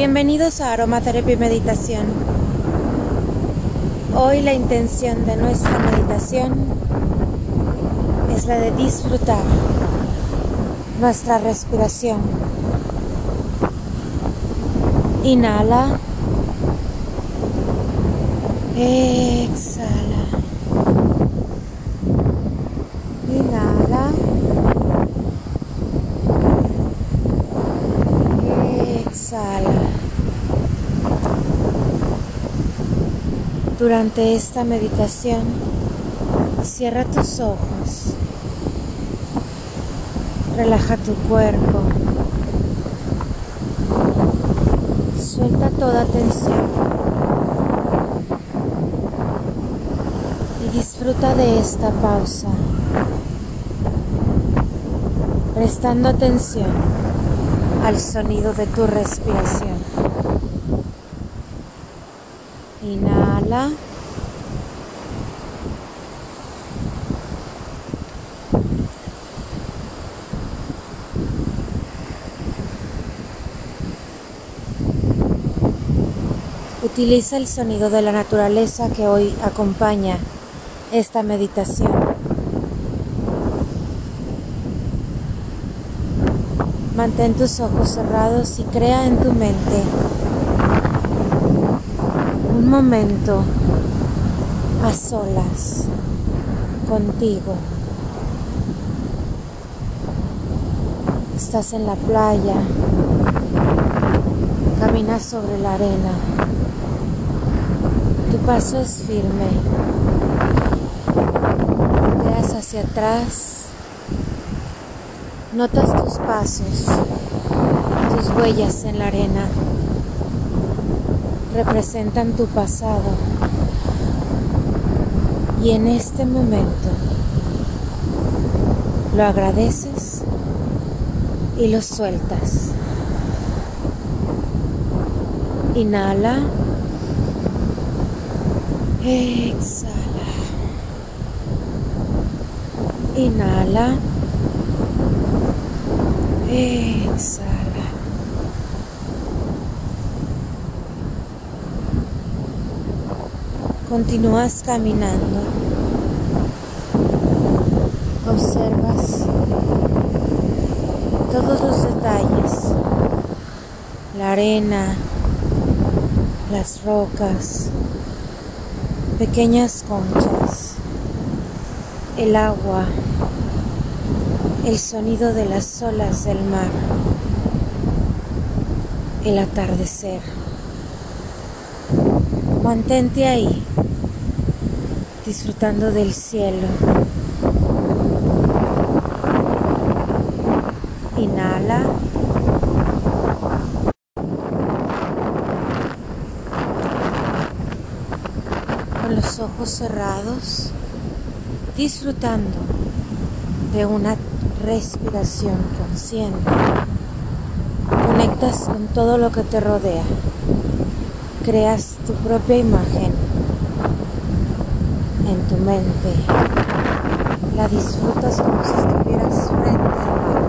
Bienvenidos a Aromaterapia y Meditación. Hoy la intención de nuestra meditación es la de disfrutar nuestra respiración. Inhala. Exhala. Inhala. Exhala. Durante esta meditación, cierra tus ojos. Relaja tu cuerpo. Suelta toda tensión. Y disfruta de esta pausa. Prestando atención al sonido de tu respiración. Utiliza el sonido de la naturaleza que hoy acompaña esta meditación. Mantén tus ojos cerrados y crea en tu mente momento a solas contigo. Estás en la playa, caminas sobre la arena, tu paso es firme, veas hacia atrás Notas tus pasos, tus huellas en la arena. Representan tu pasado. Y en este momento lo agradeces y lo sueltas. Inhala. Exhala. Inhala. Exhala. Continúas caminando. Observas todos los detalles. La arena, las rocas, pequeñas conchas, el agua el sonido de las olas del mar, el atardecer. Mantente ahí, disfrutando del cielo. Inhala. Con los ojos cerrados, disfrutando de una respiración consciente. Conectas con todo lo que te rodea. Creas tu propia imagen en tu mente. La disfrutas como si estuvieras frente al mar.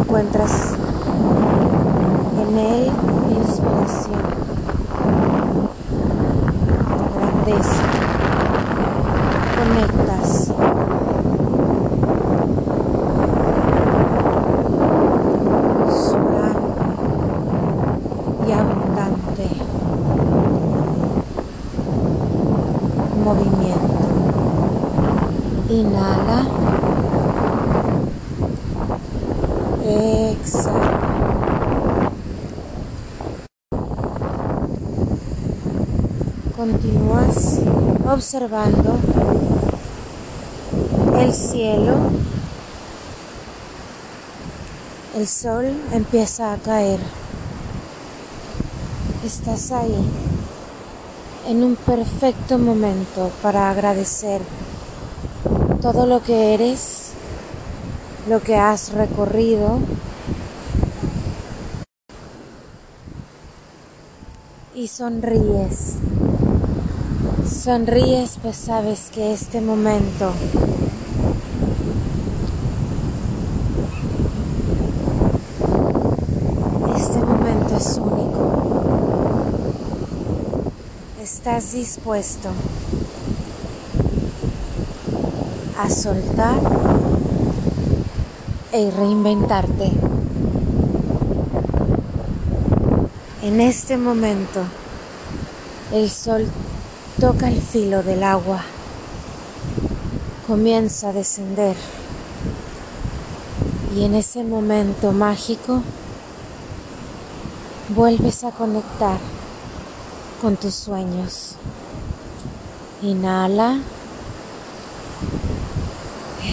Encuentras en él inspiración, grandeza conectas. Inhala. Exhala. Continúas observando el cielo, el sol empieza a caer. Estás ahí en un perfecto momento para agradecer todo lo que eres, lo que has recorrido y sonríes. Sonríes pues sabes que este momento este momento es único. Estás dispuesto a soltar e reinventarte. En este momento, el sol toca el filo del agua, comienza a descender y en ese momento mágico vuelves a conectar con tus sueños. Inhala.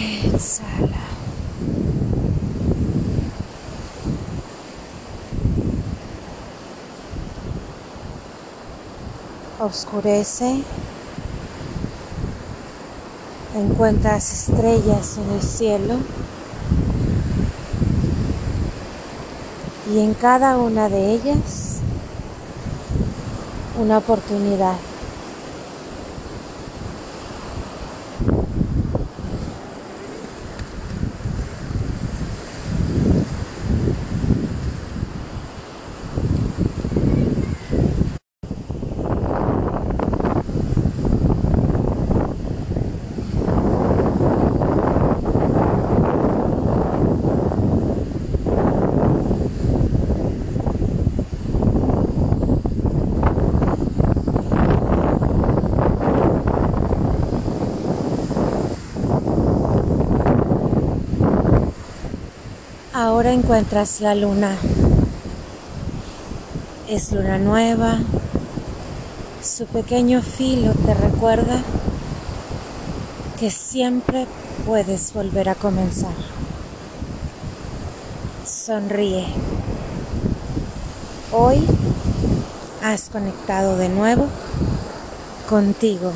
Exhala. Oscurece. Encuentras estrellas en el cielo. Y en cada una de ellas una oportunidad. Ahora encuentras la luna. Es luna nueva. Su pequeño filo te recuerda que siempre puedes volver a comenzar. Sonríe. Hoy has conectado de nuevo contigo.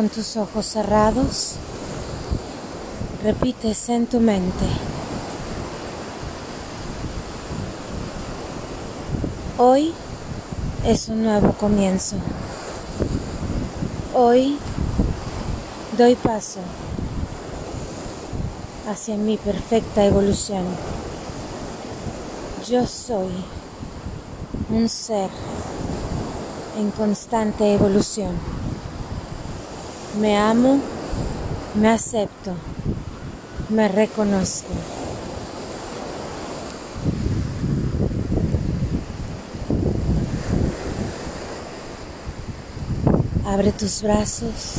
Con tus ojos cerrados, repites en tu mente. Hoy es un nuevo comienzo. Hoy doy paso hacia mi perfecta evolución. Yo soy un ser en constante evolución. Me amo, me acepto, me reconozco. Abre tus brazos,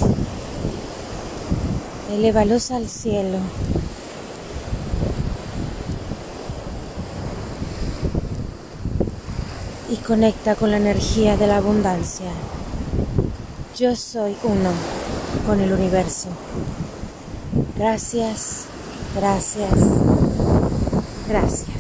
elévalos al cielo. Y conecta con la energía de la abundancia. Yo soy uno con el universo. Gracias, gracias, gracias.